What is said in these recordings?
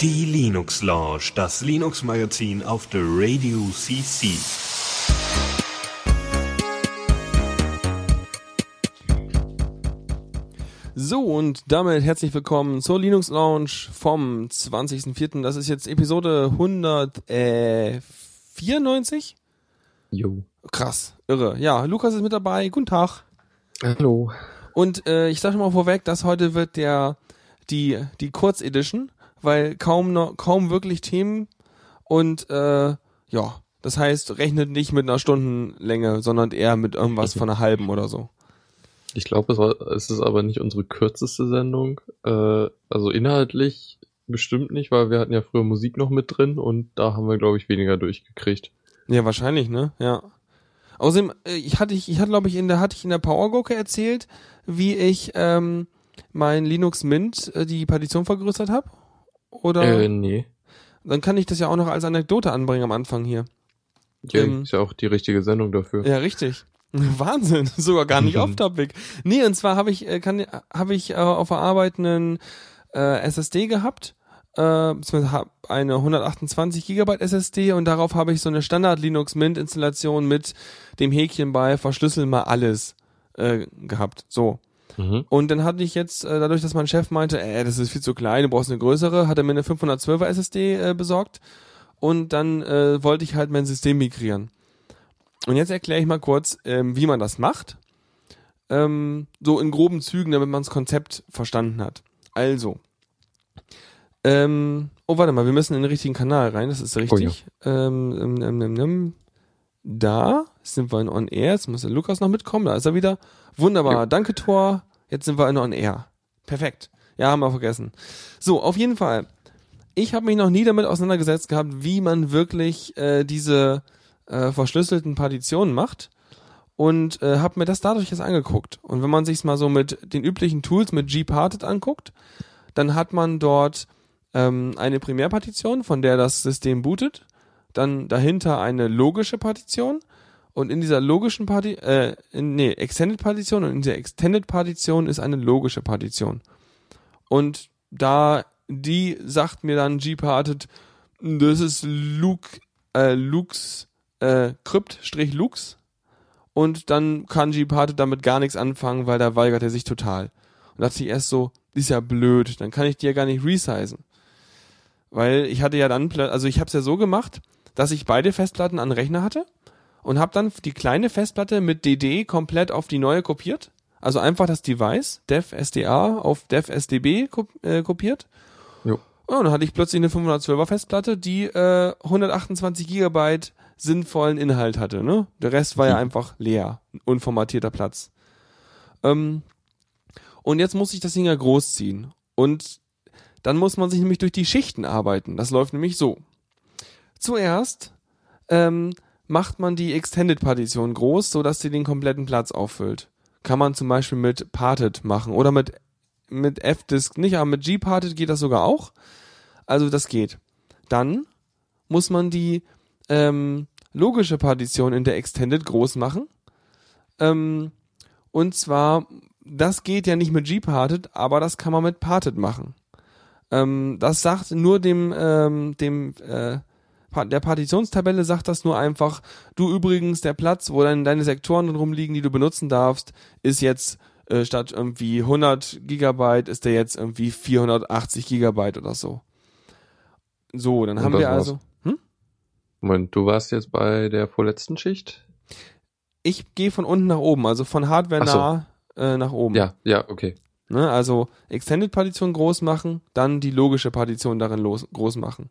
Die Linux Lounge, das Linux Magazin auf der Radio CC. So, und damit herzlich willkommen zur Linux Lounge vom 20.04. Das ist jetzt Episode 194. Jo. Krass, irre. Ja, Lukas ist mit dabei. Guten Tag. Hallo. Und äh, ich sage mal vorweg, dass heute wird der die die Kurzedition, weil kaum noch kaum wirklich Themen und äh, ja, das heißt, rechnet nicht mit einer Stundenlänge, sondern eher mit irgendwas von einer halben oder so. Ich glaube, es, ist aber nicht unsere kürzeste Sendung. Äh, also inhaltlich bestimmt nicht, weil wir hatten ja früher Musik noch mit drin und da haben wir, glaube ich, weniger durchgekriegt. Ja, wahrscheinlich, ne? Ja. Außerdem, äh, ich hatte, ich, ich hatte, glaube ich, in der, hatte ich in der Powergurke erzählt, wie ich ähm, mein Linux Mint äh, die Partition vergrößert habe? Oder? Äh, nee. Dann kann ich das ja auch noch als Anekdote anbringen am Anfang hier. Ja, Ähm, ist ja auch die richtige Sendung dafür. Ja, richtig. Wahnsinn, sogar gar nicht off topic. Nee, und zwar habe ich äh, kann habe ich äh, auf der Arbeit einen äh, SSD gehabt, äh, beziehungsweise eine 128 Gigabyte SSD und darauf habe ich so eine Standard Linux Mint Installation mit dem Häkchen bei verschlüsseln mal alles äh, gehabt. So. Mhm. Und dann hatte ich jetzt, äh, dadurch, dass mein Chef meinte, äh, das ist viel zu klein, du brauchst eine größere, hat er mir eine 512er SSD äh, besorgt und dann äh, wollte ich halt mein System migrieren. Und jetzt erkläre ich mal kurz, ähm, wie man das macht. Ähm, so in groben Zügen, damit man das Konzept verstanden hat. Also. Ähm, oh, warte mal, wir müssen in den richtigen Kanal rein, das ist richtig. ähm, ähm, ähm, ähm, ähm, da sind wir in On Air, jetzt muss der Lukas noch mitkommen, da ist er wieder. Wunderbar, Ja. danke Tor, jetzt sind wir in On Air. Perfekt. Ja, haben wir vergessen. So, auf jeden Fall. Ich habe mich noch nie damit auseinandergesetzt gehabt, wie man wirklich äh, diese äh, verschlüsselten Partitionen macht und äh, habe mir das dadurch jetzt angeguckt. Und wenn man sich's mal so mit den üblichen Tools mit gparted anguckt, dann hat man dort ähm, eine Primärpartition, von der das System bootet, dann dahinter eine logische Partition und in dieser logischen Parti äh, nee, Extended Partition und in der Extended Partition ist eine logische Partition. Und da die sagt mir dann gparted, das ist Luke äh, Lux äh, Crypt-Lux und dann kann gparted damit gar nichts anfangen, weil da weigert er sich total. Und dachte ich erst so, ist ja blöd, dann kann ich die ja gar nicht resizen. Weil ich hatte ja dann, also ich habe es ja so gemacht, dass ich beide Festplatten an den Rechner hatte und habe dann die kleine Festplatte mit DD komplett auf die neue kopiert. Also einfach das Device, dev SDA auf dev SDB äh, kopiert. Jo. Und dann hatte ich plötzlich eine 512er Festplatte, die äh, 128 Gigabyte sinnvollen Inhalt hatte. Ne? Der Rest war ja einfach leer, unformatierter Platz. Ähm, und jetzt muss ich das Ding ja großziehen. Und dann muss man sich nämlich durch die Schichten arbeiten. Das läuft nämlich so. Zuerst ähm, macht man die Extended-Partition groß, so dass sie den kompletten Platz auffüllt. Kann man zum Beispiel mit Parted machen oder mit, mit F-Disk nicht, aber mit G-Parted geht das sogar auch. Also das geht. Dann muss man die ähm, logische Partition in der Extended groß machen. Ähm, und zwar, das geht ja nicht mit G-Parted, aber das kann man mit Parted machen. Ähm, das sagt nur dem, ähm, dem äh, der Partitionstabelle sagt das nur einfach, du übrigens, der Platz, wo dann deine Sektoren rumliegen, die du benutzen darfst, ist jetzt äh, statt irgendwie 100 Gigabyte, ist der jetzt irgendwie 480 Gigabyte oder so. So, dann Und haben wir war's. also, hm? Moment, du warst jetzt bei der vorletzten Schicht? Ich gehe von unten nach oben, also von Hardware so. nah äh, nach oben. Ja, ja, okay. Ne? Also Extended Partition groß machen, dann die logische Partition darin los, groß machen.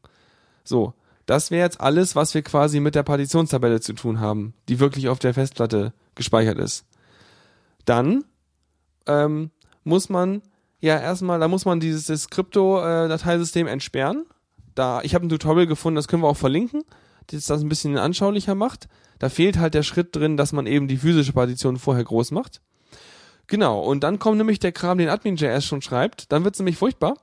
So, das wäre jetzt alles, was wir quasi mit der Partitionstabelle zu tun haben, die wirklich auf der Festplatte gespeichert ist. Dann ähm, muss man ja erstmal, da muss man dieses Krypto-Dateisystem entsperren. Da, ich habe ein Tutorial gefunden, das können wir auch verlinken, das das ein bisschen anschaulicher macht. Da fehlt halt der Schritt drin, dass man eben die physische Partition vorher groß macht. Genau, und dann kommt nämlich der Kram, den Admin.js schon schreibt. Dann wird's nämlich furchtbar.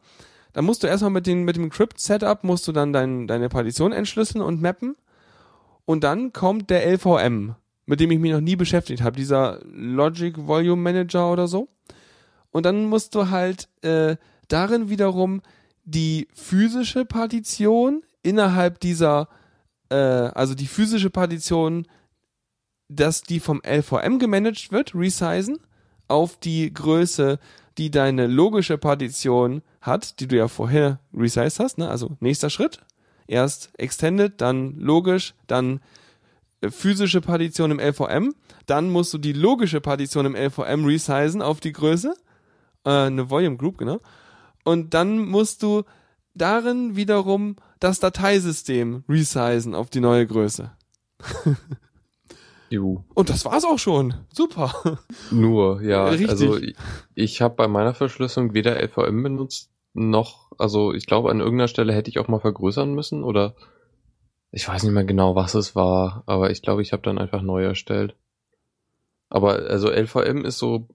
Dann musst du erstmal mit, den, mit dem Crypt-Setup, musst du dann dein, deine Partition entschlüsseln und mappen. Und dann kommt der LVM, mit dem ich mich noch nie beschäftigt habe, dieser Logic Volume Manager oder so. Und dann musst du halt äh, darin wiederum die physische Partition innerhalb dieser, äh, also die physische Partition, dass die vom LVM gemanagt wird, resizen, auf die Größe, die deine logische Partition hat, die du ja vorher resized hast, ne? Also nächster Schritt. Erst extended, dann logisch, dann äh, physische Partition im LVM. Dann musst du die logische Partition im LVM resizen auf die Größe. Äh, eine Volume Group, genau. Und dann musst du darin wiederum das Dateisystem resizen auf die neue Größe. Juhu. Und das war's auch schon. Super. Nur, ja. Richtig. Also ich, ich habe bei meiner Verschlüsselung weder LVM benutzt, noch, also ich glaube an irgendeiner Stelle hätte ich auch mal vergrößern müssen oder ich weiß nicht mehr genau, was es war, aber ich glaube, ich habe dann einfach neu erstellt. Aber also LVM ist so,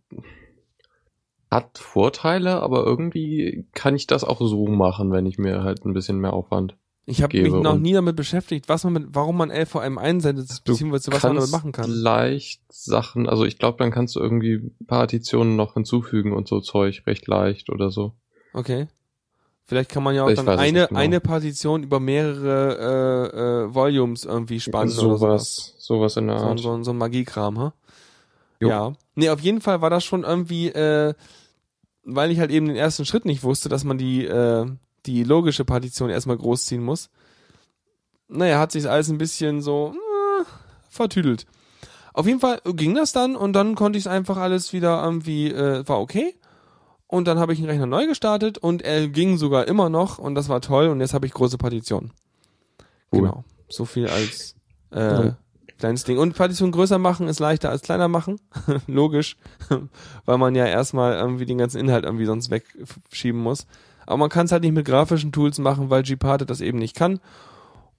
hat Vorteile, aber irgendwie kann ich das auch so machen, wenn ich mir halt ein bisschen mehr Aufwand. Ich habe mich noch nie damit beschäftigt, was man mit, warum man LVM einsendet, beziehungsweise was man damit machen kann. leicht Sachen, also ich glaube, dann kannst du irgendwie Partitionen noch hinzufügen und so Zeug recht leicht oder so. Okay. Vielleicht kann man ja auch Ich dann eine, genau. eine Partition über mehrere äh, äh, Volumes irgendwie spannen oder sowas. sowas, in der So, Art. so, so ein Magiekram, ha? Jo. Ja. Nee, auf jeden Fall war das schon irgendwie, äh, weil ich halt eben den ersten Schritt nicht wusste, dass man die, äh, die logische Partition erstmal großziehen muss. Naja, hat sich alles ein bisschen so äh, vertüdelt. Auf jeden Fall ging das dann und dann konnte ich es einfach alles wieder irgendwie, äh, war okay. Und dann habe ich den Rechner neu gestartet und er ging sogar immer noch und das war toll und jetzt habe ich große Partitionen. Cool. Genau. So viel als äh, Ja. kleines Ding. Und Partition größer machen ist leichter als kleiner machen. Logisch. Weil man ja erstmal irgendwie den ganzen Inhalt irgendwie sonst wegschieben muss. Aber man kann es halt nicht mit grafischen Tools machen, weil Gparted das eben nicht kann.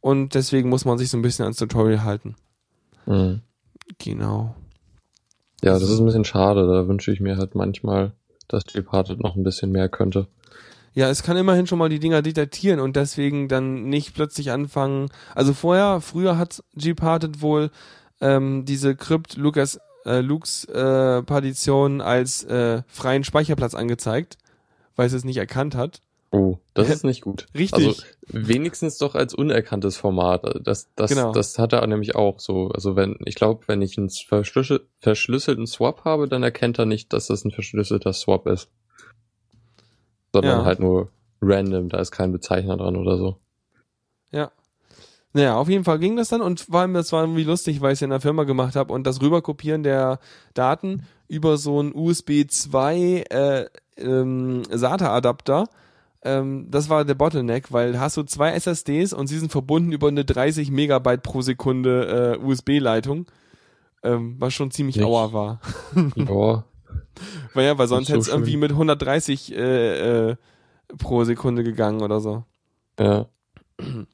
Und deswegen muss man sich so ein bisschen ans Tutorial halten. Mhm. Genau. Ja, das ist ein bisschen schade. Da wünsche ich mir halt manchmal, dass Departed noch ein bisschen mehr könnte. Ja, es kann immerhin schon mal die Dinger detektieren und deswegen dann nicht plötzlich anfangen. Also vorher, früher hat Gparted wohl ähm, diese Crypt Lucas äh, Lux äh, Partition als äh, freien Speicherplatz angezeigt, weil es es nicht erkannt hat. Oh, das ist nicht gut. Richtig. Also wenigstens doch als unerkanntes Format. Das, das, Genau. das hat er nämlich auch so. Also wenn, ich glaube, wenn ich einen verschlüssel verschlüsselten Swap habe, dann erkennt er nicht, dass das ein verschlüsselter Swap ist. Sondern Ja. halt nur random, da ist kein Bezeichner dran oder so. Ja. Naja, auf jeden Fall ging das dann und vor allem, das war irgendwie lustig, weil ich es in der Firma gemacht habe und das Rüberkopieren der Daten über so einen USB 2 äh, ähm, SATA-Adapter, ähm, das war der Bottleneck, weil hast du zwei SSDs und sie sind verbunden über eine 30 Megabyte pro Sekunde äh, USB-Leitung, ähm, was schon ziemlich Nicht. auer war. ja, Weil ja, weil sonst so hätte es irgendwie mit 130 äh, äh, pro Sekunde gegangen oder so. ja.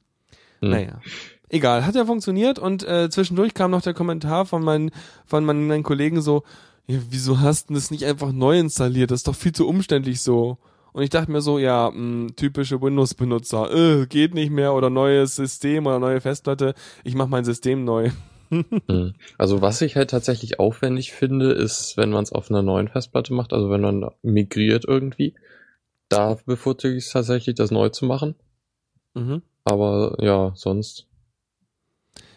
Hm. Naja. Egal, hat ja funktioniert und äh, zwischendurch kam noch der Kommentar von meinen, von meinen Kollegen so, ja, wieso hast du das nicht einfach neu installiert? Das ist doch viel zu umständlich so. Und ich dachte mir so, ja, mh, typische Windows-Benutzer, äh, geht nicht mehr oder neues System oder neue Festplatte, ich mach mein System neu. Hm. Also was ich halt tatsächlich aufwendig finde, ist, wenn man es auf einer neuen Festplatte macht, also wenn man migriert irgendwie, da bevorzuge ich es tatsächlich, das neu zu machen. Mhm. Aber ja, sonst.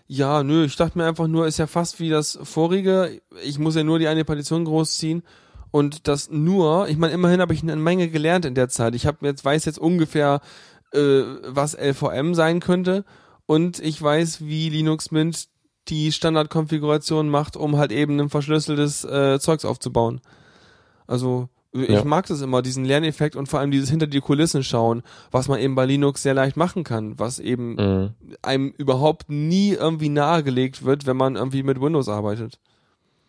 Ja, nö, ich dachte mir einfach nur, ist ja fast wie das vorige. Ich muss ja nur die eine Partition großziehen und das nur, ich meine, immerhin habe ich eine Menge gelernt in der Zeit. Ich habe jetzt weiß jetzt ungefähr, äh, was LVM sein könnte und ich weiß, wie Linux Mint die Standardkonfiguration macht, um halt eben ein verschlüsseltes äh, Zeugs aufzubauen. Also ich Ja. mag das immer, diesen Lerneffekt und vor allem dieses hinter die Kulissen schauen, was man eben bei Linux sehr leicht machen kann, was eben Mhm. einem überhaupt nie irgendwie nahegelegt wird, wenn man irgendwie mit Windows arbeitet.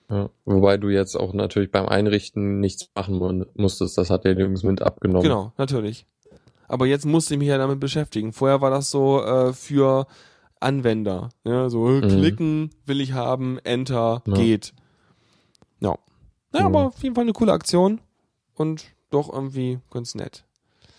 Ja. Wobei du jetzt auch natürlich beim Einrichten nichts machen mu- musstest. Das hat der Linux Mint abgenommen. Genau, natürlich. Aber jetzt musste ich mich ja damit beschäftigen. Vorher war das so äh, für Anwender. Ja, so äh, Mhm. klicken will ich haben, Enter, Ja. geht. Ja. Naja, Ja. aber auf jeden Fall eine coole Aktion und doch irgendwie ganz nett.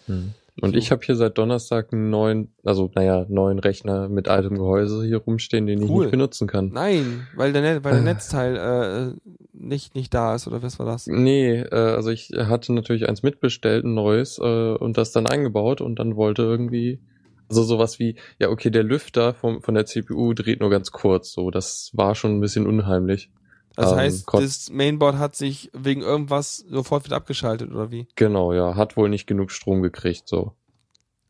Mhm. Und So. ich habe hier seit Donnerstag einen neuen, also naja, neuen Rechner mit altem Gehäuse hier rumstehen, den ich Cool. nicht benutzen kann. Nein, weil der, Net, weil der Äh. Netzteil äh, nicht, nicht da ist, oder was war das? Nee, äh, also ich hatte natürlich eins mitbestellt, ein neues, äh, und das dann eingebaut und dann wollte irgendwie, also sowas wie, ja okay, der Lüfter vom, von der CPU dreht nur ganz kurz, so, das war schon ein bisschen unheimlich. Das Ähm, heißt, das Mainboard hat sich wegen irgendwas sofort wieder abgeschaltet, oder wie? Genau, ja, hat wohl nicht genug Strom gekriegt, so.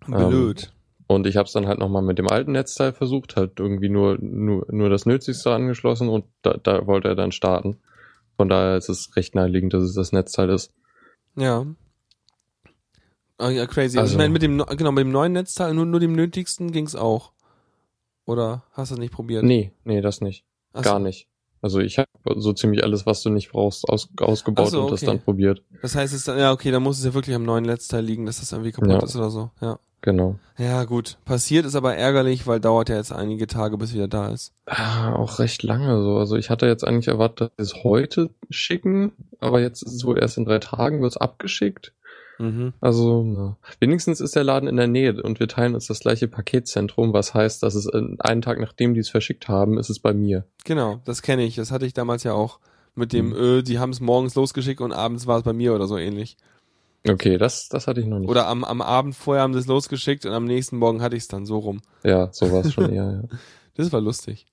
Blöd. Und ich habe es dann halt nochmal mit dem alten Netzteil versucht, halt irgendwie nur, nur, nur das Nötigste angeschlossen und da, da wollte er dann starten. Von daher ist es recht naheliegend, dass es das Netzteil ist. Ja. Ah, ja, crazy. Also, ich Also- meine, mit dem, genau, mit dem neuen Netzteil, nur, nur dem nötigsten ging's auch. Oder hast du es nicht probiert? Nee, nee, das nicht. Ach so. Gar nicht. Also ich habe so ziemlich alles, was du nicht brauchst, aus, ausgebaut so, und das okay. dann probiert. Das heißt, es ist dann, ja, okay, dann muss es ja wirklich am neuen Netzteil liegen, dass das irgendwie kaputt Ja. ist oder so. Ja. Genau. Ja, gut. Passiert ist aber ärgerlich, weil dauert ja jetzt einige Tage, bis wieder da ist. Ah, auch recht lange so. Also ich hatte jetzt eigentlich erwartet, dass sie es heute schicken, aber jetzt ist es wohl erst in drei Tagen, wird es abgeschickt. Mhm. Also, na. wenigstens ist der Laden in der Nähe und wir teilen uns das gleiche Paketzentrum, was heißt, dass es einen Tag nachdem die es verschickt haben, ist es bei mir. Genau, das kenne ich. Das hatte ich damals ja auch. Mit dem, Mhm. äh, die haben es morgens losgeschickt und abends war es bei mir oder so ähnlich. Okay, das, das hatte ich noch nicht. Oder am, am Abend vorher haben sie es losgeschickt und am nächsten Morgen hatte ich es dann so rum. Ja, so war es schon eher, Das war lustig.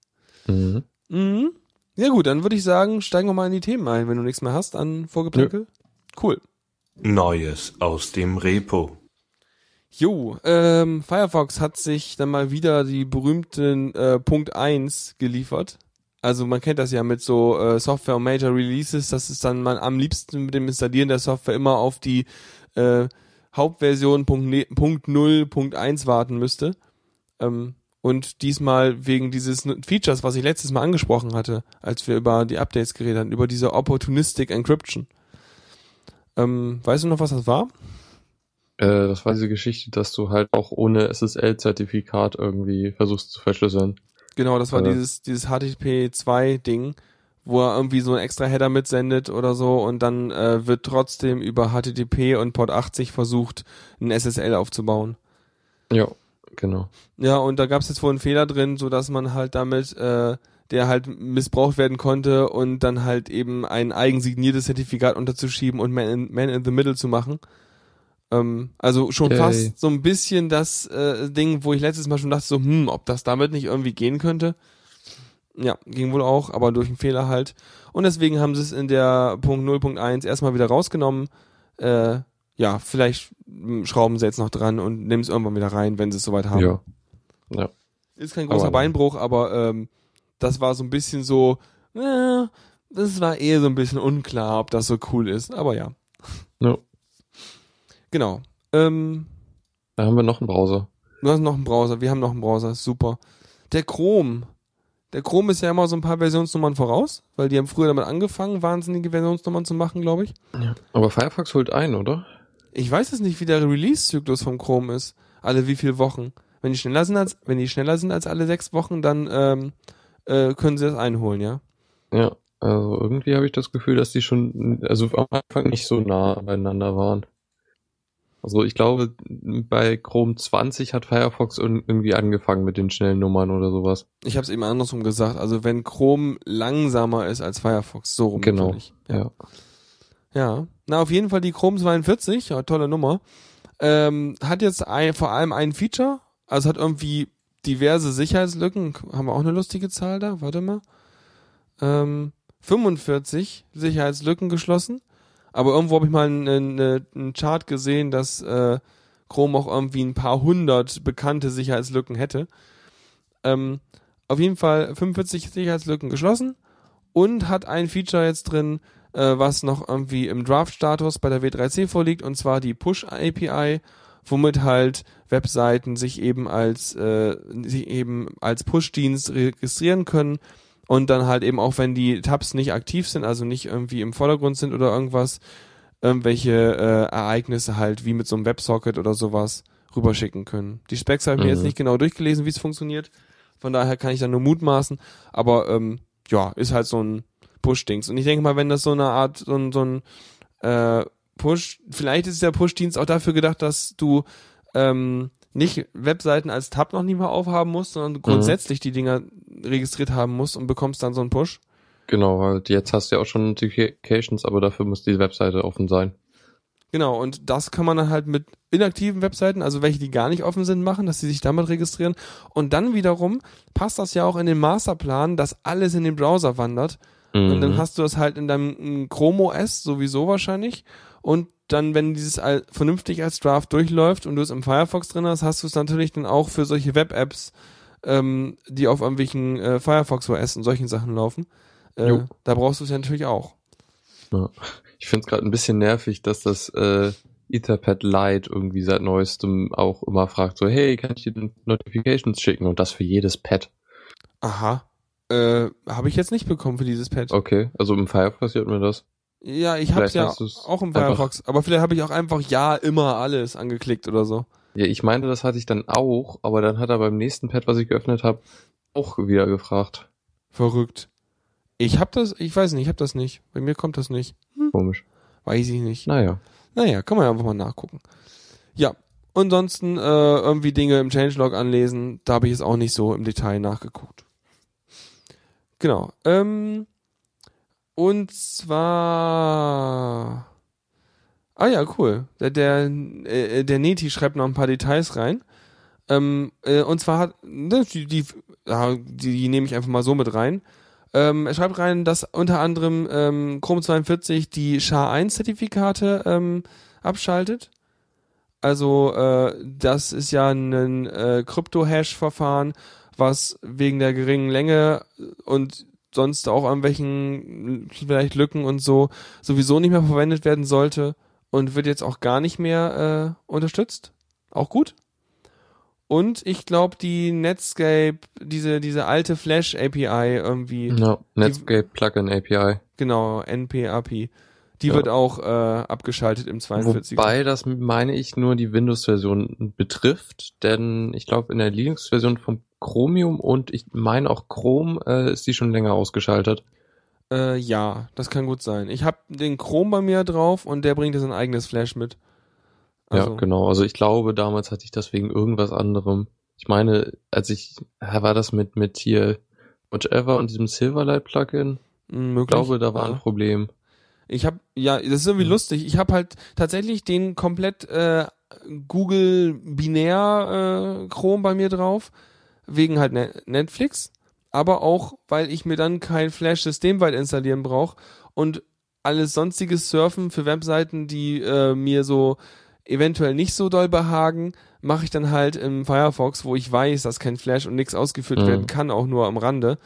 ja. Mhm. Mhm. Ja gut, dann würde ich sagen, steigen wir mal in die Themen ein, wenn du nichts mehr hast an Vorgeplänkel. Cool. Neues aus dem Repo. Jo, ähm, Firefox hat sich dann mal wieder die berühmten äh, Punkt 1 geliefert. Also man kennt das ja mit so äh, Software und Major Releases, dass es dann man am liebsten mit dem Installieren der Software immer auf die äh, Hauptversion Punkt, ne Punkt 0, Punkt 1 warten müsste. Ähm, und diesmal wegen dieses Features, was ich letztes Mal angesprochen hatte, als wir über die Updates geredet haben, über diese Opportunistic Encryption. Ähm, weißt du noch, was das war? Äh, das war diese Geschichte, dass du halt auch ohne SSL-Zertifikat irgendwie versuchst zu verschlüsseln. Genau, das war Äh. dieses, dieses HTTP 2 Ding, wo er irgendwie so einen extra Header mitsendet oder so und dann äh, wird trotzdem über HTTP und Port 80 versucht, ein SSL aufzubauen. Ja, genau. Ja, und da gab es jetzt wohl einen Fehler drin, so dass man halt damit, äh, der halt missbraucht werden konnte und dann halt eben ein eigensigniertes Zertifikat unterzuschieben und Man in, Man in the Middle zu machen. Ähm, also schon Yay. fast so ein bisschen das äh, Ding, wo ich letztes Mal schon dachte, so, hm, ob das damit nicht irgendwie gehen könnte. Ja, ging wohl auch, aber durch einen Fehler halt. Und deswegen haben sie es in der Punkt 0.1 erstmal wieder rausgenommen. Äh, ja, vielleicht hm, schrauben sie jetzt noch dran und nehmen es irgendwann wieder rein, wenn sie es soweit haben. Ja. Ja. Ist kein großer Aber- Beinbruch, aber ähm, das war so ein bisschen so, äh, das war eher so ein bisschen unklar, ob das so cool ist. Aber ja, ja. genau. Ähm, Da haben wir noch einen Browser. du hast noch einen Browser, wir haben noch einen Browser, super. Der Chrome. Der Chrome ist ja immer so ein paar Versionsnummern voraus, weil die haben früher damit angefangen, wahnsinnige Versionsnummern zu machen, glaube ich. Aber Firefox holt ein, oder? Ich weiß es nicht, wie der Release-Zyklus vom Chrome ist. Alle wie viele Wochen. Wenn die schneller sind als, wenn die schneller sind als alle sechs Wochen, dann ähm, äh, können sie das einholen, ja. Ja. Also irgendwie habe ich das Gefühl, dass die schon, also am Anfang nicht so nah beieinander waren. Also ich glaube, bei Chrome 20 hat Firefox ir- irgendwie angefangen mit den schnellen Nummern oder sowas. Ich habe es eben andersrum gesagt. Also wenn Chrome langsamer ist als Firefox, so rum Genau. Ja. Ja. ja. Na, auf jeden Fall die Chrome 42, ja, tolle Nummer. Ähm, hat jetzt ein, vor allem ein Feature, also hat irgendwie diverse Sicherheitslücken. Haben wir auch eine lustige Zahl da? Warte mal. Ähm, 45 Sicherheitslücken geschlossen. Aber irgendwo habe ich mal einen, Chart gesehen, dass äh, Chrome auch irgendwie ein paar hundert bekannte Sicherheitslücken hätte. Ähm, auf jeden Fall 45 Sicherheitslücken geschlossen und hat ein Feature jetzt drin, äh, was noch irgendwie im Draft-Status bei der W3C vorliegt, und zwar die Push-API, womit halt Webseiten sich eben als äh, sich eben als Push-Dienst registrieren können und dann halt eben auch, wenn die Tabs nicht aktiv sind, also nicht irgendwie im Vordergrund sind oder irgendwas, irgendwelche äh, Ereignisse halt wie mit so einem Websocket oder sowas rüberschicken können. Die Specs habe ich mir Mhm. jetzt nicht genau durchgelesen, wie es funktioniert. Von daher kann ich da nur mutmaßen. Aber ähm, ja, ist halt so ein Push-Dings. Und ich denke mal, wenn das so eine Art, so ein, so ein äh, Push, vielleicht ist der Push-Dienst auch dafür gedacht, dass du ähm, nicht Webseiten als Tab noch nie mal aufhaben musst, sondern grundsätzlich die Dinger registriert haben musst und bekommst dann so einen Push. Genau, weil jetzt hast du ja auch schon Notifications, aber dafür muss die Webseite offen sein. Genau, und das kann man dann halt mit inaktiven Webseiten, also welche, die gar nicht offen sind, machen, dass sie sich damit registrieren. Und dann wiederum passt das ja auch in den Masterplan, dass alles in den Browser wandert. Und dann Mhm. hast du das halt in deinem mm, Chrome OS sowieso wahrscheinlich. Und dann, wenn dieses vernünftig als Draft durchläuft und du es im Firefox drin hast, hast du es natürlich dann auch für solche Web-Apps, ähm, die auf irgendwelchen äh, Firefox OS und solchen Sachen laufen. Äh, da brauchst du es ja natürlich auch. Ja. Ich finde es gerade ein bisschen nervig, dass das äh, Etherpad Lite irgendwie seit neuestem auch immer fragt, so, hey, kann ich dir Notifications schicken? Und das für jedes Pad. Aha. Äh, habe ich jetzt nicht bekommen für dieses Pad. Okay, also im Firefox hat mir das. Ja, ich hab's Vielleicht ja hast du's auch im einfach- Firefox. Aber vielleicht habe ich auch einfach ja immer alles angeklickt oder so. Ja, ich meinte, das hatte ich dann auch, aber dann hat er beim nächsten Pad, was ich geöffnet habe, auch wieder gefragt. Verrückt. Ich hab das, ich weiß nicht, ich hab das nicht. Bei mir kommt das nicht. Komisch. Weiß ich nicht. Naja. Naja, kann man ja einfach mal nachgucken. Ja. Ansonsten äh, irgendwie Dinge im Changelog anlesen, da habe ich jetzt auch nicht so im Detail nachgeguckt. Genau. Ähm, und zwar. Ah ja, cool. Der, der, äh, der Neti schreibt noch ein paar Details rein. Ähm, äh, und zwar hat, ne, die, die, die nehme ich einfach mal so mit rein. Ähm, er schreibt rein, dass unter anderem ähm, Chrome 42 die SHA-1-Zertifikate ähm, abschaltet. Also äh, das ist ja ein äh, Krypto-Hash-Verfahren, was wegen der geringen Länge und sonst auch irgendwelchen vielleicht Lücken und so sowieso nicht mehr verwendet werden sollte und wird jetzt auch gar nicht mehr äh, unterstützt. Auch gut. Und ich glaube, die Netscape, diese, diese alte Flash API irgendwie, Ja, Netscape Plugin API. genau, NPAP, die Ja. wird auch äh, abgeschaltet im 42er. Wobei das meine ich nur die Windows-Version betrifft, denn ich glaube in der Linux-Version von Chromium und ich meine auch Chrome äh, ist die schon länger ausgeschaltet. Äh, ja, das kann gut sein. Ich habe den Chrome bei mir drauf und der bringt ja sein eigenes Flash mit. Also, Ja, genau. Also ich glaube, damals hatte ich das wegen irgendwas anderem. Ich meine, als ich, war das mit, mit hier Whatever und diesem Silverlight-Plugin? mh, möglich. Ich glaube, da war ja. ein Problem. Ich habe ja, das ist irgendwie Hm. lustig. Ich habe halt tatsächlich den komplett äh, Google binär äh, Chrome bei mir drauf wegen halt Ne- Netflix, aber auch weil ich mir dann kein Flash systemweit installieren brauche und alles sonstiges Surfen für Webseiten, die äh, mir so eventuell nicht so doll behagen, mache ich dann halt im Firefox, wo ich weiß, dass kein Flash und nichts ausgeführt Mhm. werden kann, auch nur am Rande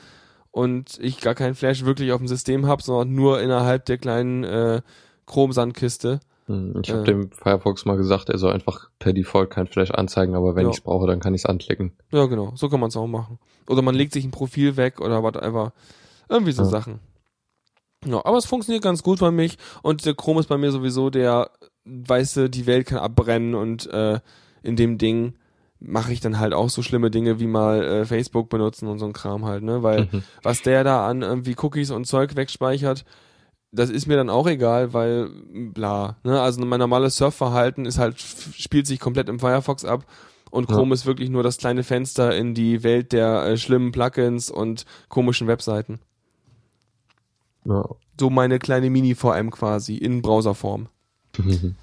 und ich gar keinen Flash wirklich auf dem System habe, sondern nur innerhalb der kleinen äh, Chrome-Sandkiste. Hm, Ich habe Äh. dem Firefox mal gesagt, er soll einfach per Default kein Flash anzeigen, aber wenn Ja. ich es brauche, dann kann ich es anklicken. Ja, genau, so kann man es auch machen. Oder man legt sich ein Profil weg oder whatever. Irgendwie so Ja. Sachen. Ja, aber es funktioniert ganz gut bei mich und der Chrome ist bei mir sowieso der, weißt du, die Welt kann abbrennen und äh, in dem Ding mache ich dann halt auch so schlimme Dinge wie mal äh, Facebook benutzen und so ein Kram halt, ne? Weil Mhm. was der da an irgendwie Cookies und Zeug wegspeichert, das ist mir dann auch egal, weil bla, ne? Also mein normales Surfverhalten ist halt spielt sich komplett im Firefox ab und Ja. Chrome ist wirklich nur das kleine Fenster in die Welt der äh, schlimmen Plugins und komischen Webseiten. Ja. So meine kleine Mini VM quasi in Browserform.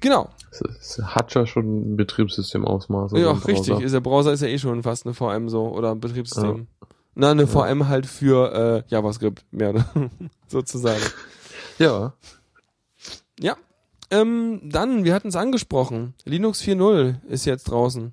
Genau. Es, hat ja schon ein Betriebssystemausmaß. also ja, richtig. Ist der Browser ist ja eh schon fast eine VM so oder ein Betriebssystem. Na, eine VM halt für äh, JavaScript, mehr oder sozusagen. Ja. Ja. Ähm, dann, wir hatten es angesprochen. Linux 4.0 ist jetzt draußen.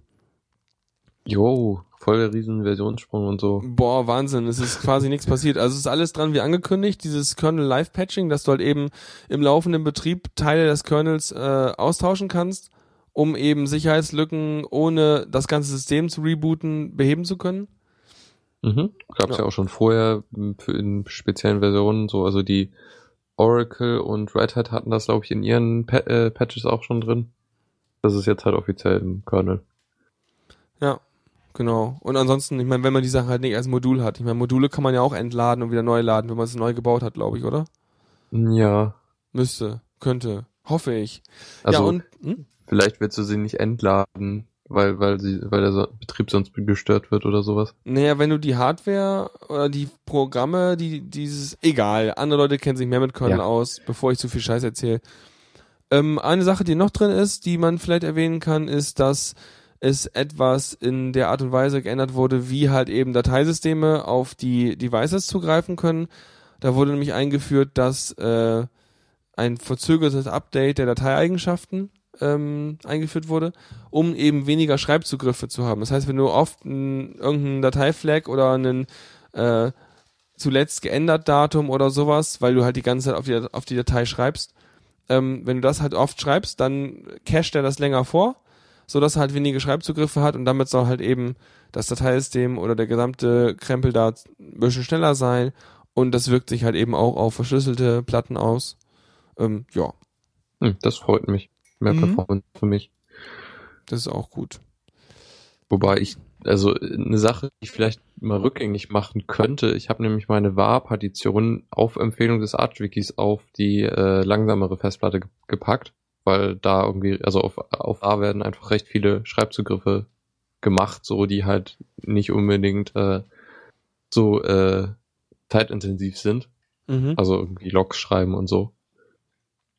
Jo, voll der riesen Versionssprung und so. Boah, Wahnsinn, es ist quasi nichts passiert. Also es ist alles dran wie angekündigt, dieses Kernel Live Patching, dass du halt eben im laufenden Betrieb Teile des Kernels äh, austauschen kannst, um eben Sicherheitslücken ohne das ganze System zu rebooten beheben zu können. Mhm. Gab's Ja. ja. auch schon vorher m, für in speziellen Versionen so, also die Oracle und Red Hat hatten das, glaube ich, in ihren pa äh, Patches auch schon drin. Das ist jetzt halt offiziell im Kernel. Ja, genau. Und ansonsten, ich meine, wenn man die Sachen halt nicht als Modul hat. Ich meine, Module kann man ja auch entladen und wieder neu laden, wenn man es neu gebaut hat, glaube ich, oder? Ja, Müsste, könnte, hoffe ich. also ja, und hm? Vielleicht willst du sie nicht entladen, weil, weil sie, weil der so Betrieb sonst gestört wird oder sowas. Naja, wenn du die Hardware oder die Programme, die dieses, egal, andere Leute kennen sich mehr mit Kernel Ja. aus, bevor ich zu viel Scheiß erzähle. Ähm, eine Sache, die noch drin ist, die man vielleicht erwähnen kann, ist, dass es etwas in der Art und Weise geändert wurde, wie halt eben Dateisysteme auf die Devices zugreifen können. Da wurde nämlich eingeführt, dass äh, ein verzögertes Update der Dateieigenschaften ähm, eingeführt wurde, um eben weniger Schreibzugriffe zu haben. Das heißt, wenn du oft irgendeinen Dateiflag oder einen äh, zuletzt geändert Datum oder sowas, weil du halt die ganze Zeit auf die, auf die Datei schreibst, ähm, wenn du das halt oft schreibst, dann cached er das länger vor, so dass er halt wenige Schreibzugriffe hat und damit soll halt eben das Dateisystem oder der gesamte Krempel da ein bisschen schneller sein und das wirkt sich halt eben auch auf verschlüsselte Platten aus. Ähm, ja, Hm, das freut mich. Mehr Mhm. Performance für mich. das ist auch gut. Wobei ich, also eine Sache, die ich vielleicht mal rückgängig machen könnte, ich habe nämlich meine var-Partition auf Empfehlung des Archwikis auf die äh, langsamere Festplatte ge gepackt, weil da irgendwie, also auf, auf var werden einfach recht viele Schreibzugriffe gemacht, so die halt nicht unbedingt äh, so äh, zeitintensiv sind. Mhm. Also irgendwie Logs schreiben und so.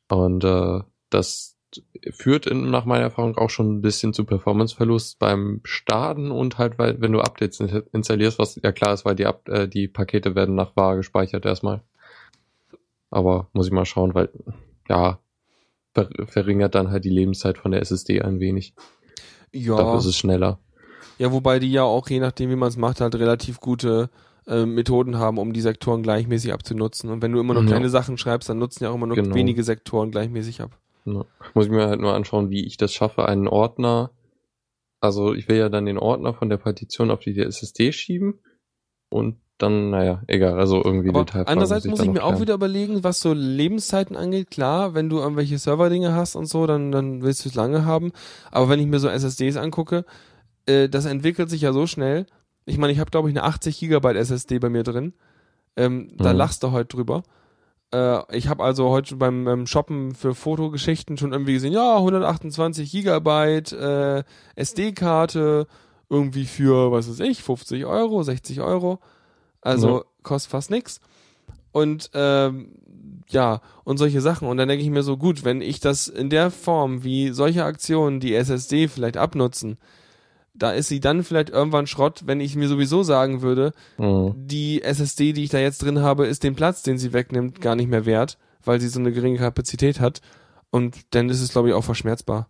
Und äh, das führt in, nach meiner Erfahrung auch schon ein bisschen zu Performanceverlust beim Starten und halt, weil wenn du Updates in- installierst, was ja klar ist, weil die, Up äh, die Pakete werden nach var gespeichert erstmal. Aber muss ich mal schauen, weil ja, ver verringert dann halt die Lebenszeit von der SSD ein wenig. Dafür Ja, ist es schneller. ja, wobei die ja auch, je nachdem, wie man es macht, halt relativ gute äh, Methoden haben, um die Sektoren gleichmäßig abzunutzen. Und wenn du immer noch Ja. kleine Sachen schreibst, dann nutzen ja auch immer nur Genau. wenige Sektoren gleichmäßig ab. Ja. Muss ich mir halt nur anschauen, wie ich das schaffe, einen Ordner. Also ich will ja dann den Ordner von der Partition auf die SSD schieben und dann, naja, egal, also irgendwie Aber Detailfragen andererseits muss ich noch mir auch klären. wieder überlegen, was so Lebenszeiten angeht. Klar, wenn du irgendwelche Serverdinge hast und so, dann, dann willst du es lange haben. Aber wenn ich mir so SSDs angucke, äh, das entwickelt sich ja so schnell. Ich meine, ich habe, glaube ich, eine 80 Gigabyte SSD bei mir drin. Ähm, Da Mhm. lachst du heute drüber. Äh, ich habe also heute beim, beim Shoppen für Fotogeschichten schon irgendwie gesehen, ja, 128 Gigabyte äh, SD-Karte, irgendwie für, was weiß ich, 50 Euro, 60 Euro. Also Ja. kostet fast nix. Und ähm, ja, und solche Sachen. Und dann denke ich mir so, gut, wenn ich das in der Form, wie solche Aktionen die SSD vielleicht abnutzen, da ist sie dann vielleicht irgendwann Schrott, wenn ich mir sowieso sagen würde, Mhm. die SSD, die ich da jetzt drin habe, ist den Platz, den sie wegnimmt, gar nicht mehr wert, weil sie so eine geringe Kapazität hat. Und dann ist es, glaube ich, auch verschmerzbar.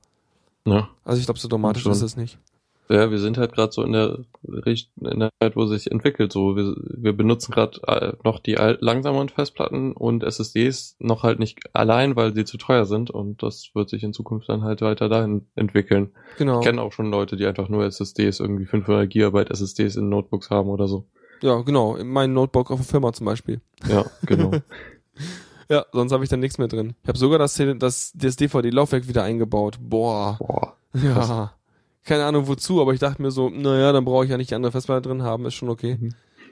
Ja. Also ich glaube, so dramatisch ist es nicht. Ja, wir sind halt gerade so in der Richt in der Zeit, wo sich entwickelt. So, wir, wir benutzen gerade äh, noch die langsameren Festplatten und SSDs noch halt nicht allein, weil sie zu teuer sind und das wird sich in Zukunft dann halt weiter dahin entwickeln. Genau. Ich kenne auch schon Leute, die einfach nur SSDs, irgendwie 500 Gigabyte SSDs in Notebooks haben oder so. Ja, genau. Mein Notebook auf der Firma zum Beispiel. Ja, genau. Ja, sonst habe ich da nichts mehr drin. Ich habe sogar das, das, das DVD-Laufwerk wieder eingebaut. Boah. Boah. Ja. Keine Ahnung wozu, aber ich dachte mir so, naja, dann brauche ich ja nicht die andere Festplatte drin haben, ist schon okay.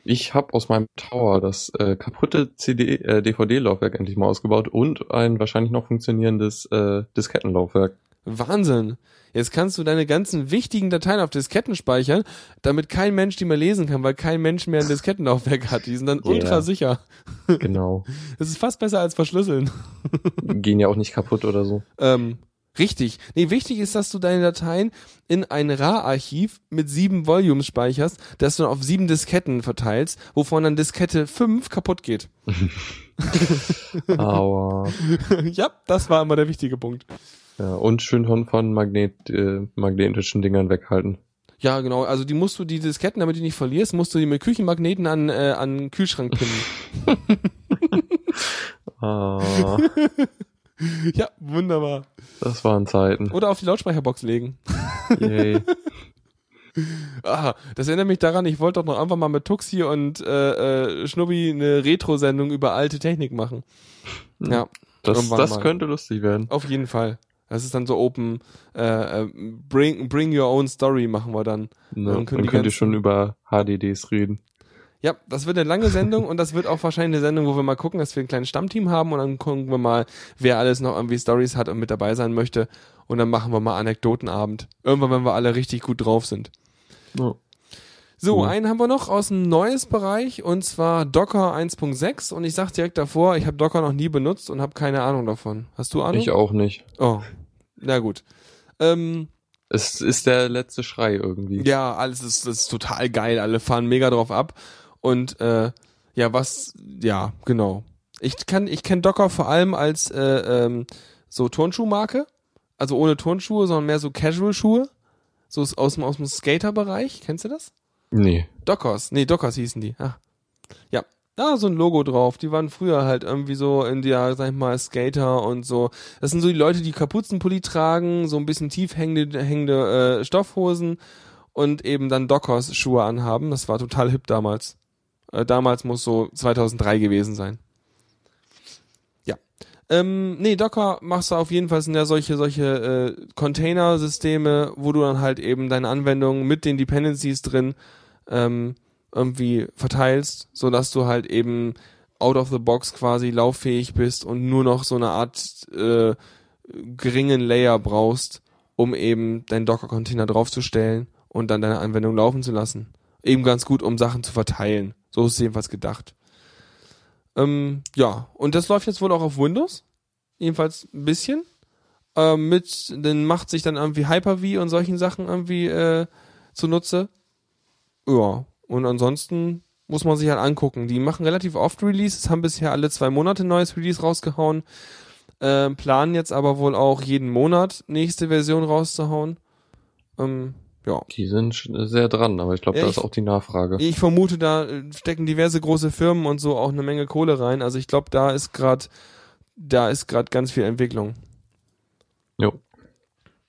Ich habe aus meinem Tower das äh, kaputte CD, äh, DVD-Laufwerk endlich mal ausgebaut und ein wahrscheinlich noch funktionierendes äh, Diskettenlaufwerk. Wahnsinn. Jetzt kannst du deine ganzen wichtigen Dateien auf Disketten speichern, damit kein Mensch die mehr lesen kann, weil kein Mensch mehr ein Diskettenlaufwerk hat. Die sind dann Yeah. ultra sicher. Genau. Das ist fast besser als verschlüsseln. Gehen ja auch nicht kaputt oder so. Ähm, richtig. Nee, wichtig ist, dass du deine Dateien in ein RAR-Archiv mit sieben Volumes speicherst, das du auf sieben Disketten verteilst, wovon dann Diskette 5 kaputt geht. Aber ja, das war immer der wichtige Punkt. ja, und schön von, von Magnet, äh, magnetischen Dingern weghalten. Ja, genau. Also die musst du, die Disketten, damit du die nicht verlierst, musst du die mit Küchenmagneten an, äh, an den Kühlschrank pinnen. Ah, ja, wunderbar. das waren Zeiten. Oder auf die Lautsprecherbox legen. Yay. Ah, das erinnert mich daran, ich wollte doch noch einfach mal mit Tuxi und äh, äh, Schnubbi eine Retro-Sendung über alte Technik machen. Ja, Das, das mal. könnte lustig werden. auf jeden Fall. Das ist dann so open, äh, äh, bring, bring your own story machen wir dann. Ne? Dann Dann können die könnt ihr schon über HDDs reden. Ja, das wird eine lange Sendung und das wird auch wahrscheinlich eine Sendung, wo wir mal gucken, dass wir ein kleines Stammteam haben und dann gucken wir mal, wer alles noch irgendwie Stories hat und mit dabei sein möchte und dann machen wir mal Anekdotenabend. Irgendwann, wenn wir alle richtig gut drauf sind. Ja. So, einen haben wir noch aus dem neues Bereich und zwar Docker 1.6 und ich sag direkt davor, ich habe Docker noch nie benutzt und habe keine Ahnung davon. Hast du Ahnung? Ich auch nicht. Oh, na gut. Ähm, Es ist der letzte Schrei irgendwie. ja, alles ist, ist total geil. Alle fahren mega drauf ab und äh, ja, was, ja, genau. Ich kann, ich kenne Docker vor allem als äh, ähm, so Turnschuhmarke, also ohne Turnschuhe, sondern mehr so Casual-Schuhe, so aus aus dem aus dem Skater-Bereich. Kennst du das? Nee. Dockers, nee, Dockers hießen die. Ah. Ja, da so ein Logo drauf. Die waren früher halt irgendwie so in der, sag ich mal, Skater und so. Das sind so die Leute, die Kapuzenpulli tragen, so ein bisschen tief hängende, hängende äh, Stoffhosen und eben dann Dockers Schuhe anhaben. Das war total hip damals. Äh, damals muss so 2003 gewesen sein. Ja. Ähm, nee, Docker machst du auf jeden Fall sind ja solche solche äh, Container-Systeme, wo du dann halt eben deine Anwendungen mit den Dependencies drin ähm, irgendwie verteilst, so dass du halt eben out of the box quasi lauffähig bist und nur noch so eine Art äh, geringen Layer brauchst, um eben deinen Docker-Container draufzustellen und dann deine Anwendung laufen zu lassen. Eben ganz gut, um Sachen zu verteilen. So ist es jedenfalls gedacht. Ähm, ja, und das läuft jetzt wohl auch auf Windows. Jedenfalls ein bisschen. Ähm, mit, dann macht sich dann irgendwie Hyper-V und solchen Sachen irgendwie äh, zunutze. Ja, und ansonsten muss man sich halt angucken. Die machen relativ oft Releases, haben bisher alle zwei Monate neues Release rausgehauen, äh, planen jetzt aber wohl auch jeden Monat nächste Version rauszuhauen. Ähm, ja. Die sind sehr dran, aber ich glaube, Ja, da ist auch die Nachfrage. Ich vermute, da äh, stecken diverse große Firmen und so auch eine Menge Kohle rein. Also ich glaube, da ist gerade, da ist gerade ganz viel Entwicklung. Jo.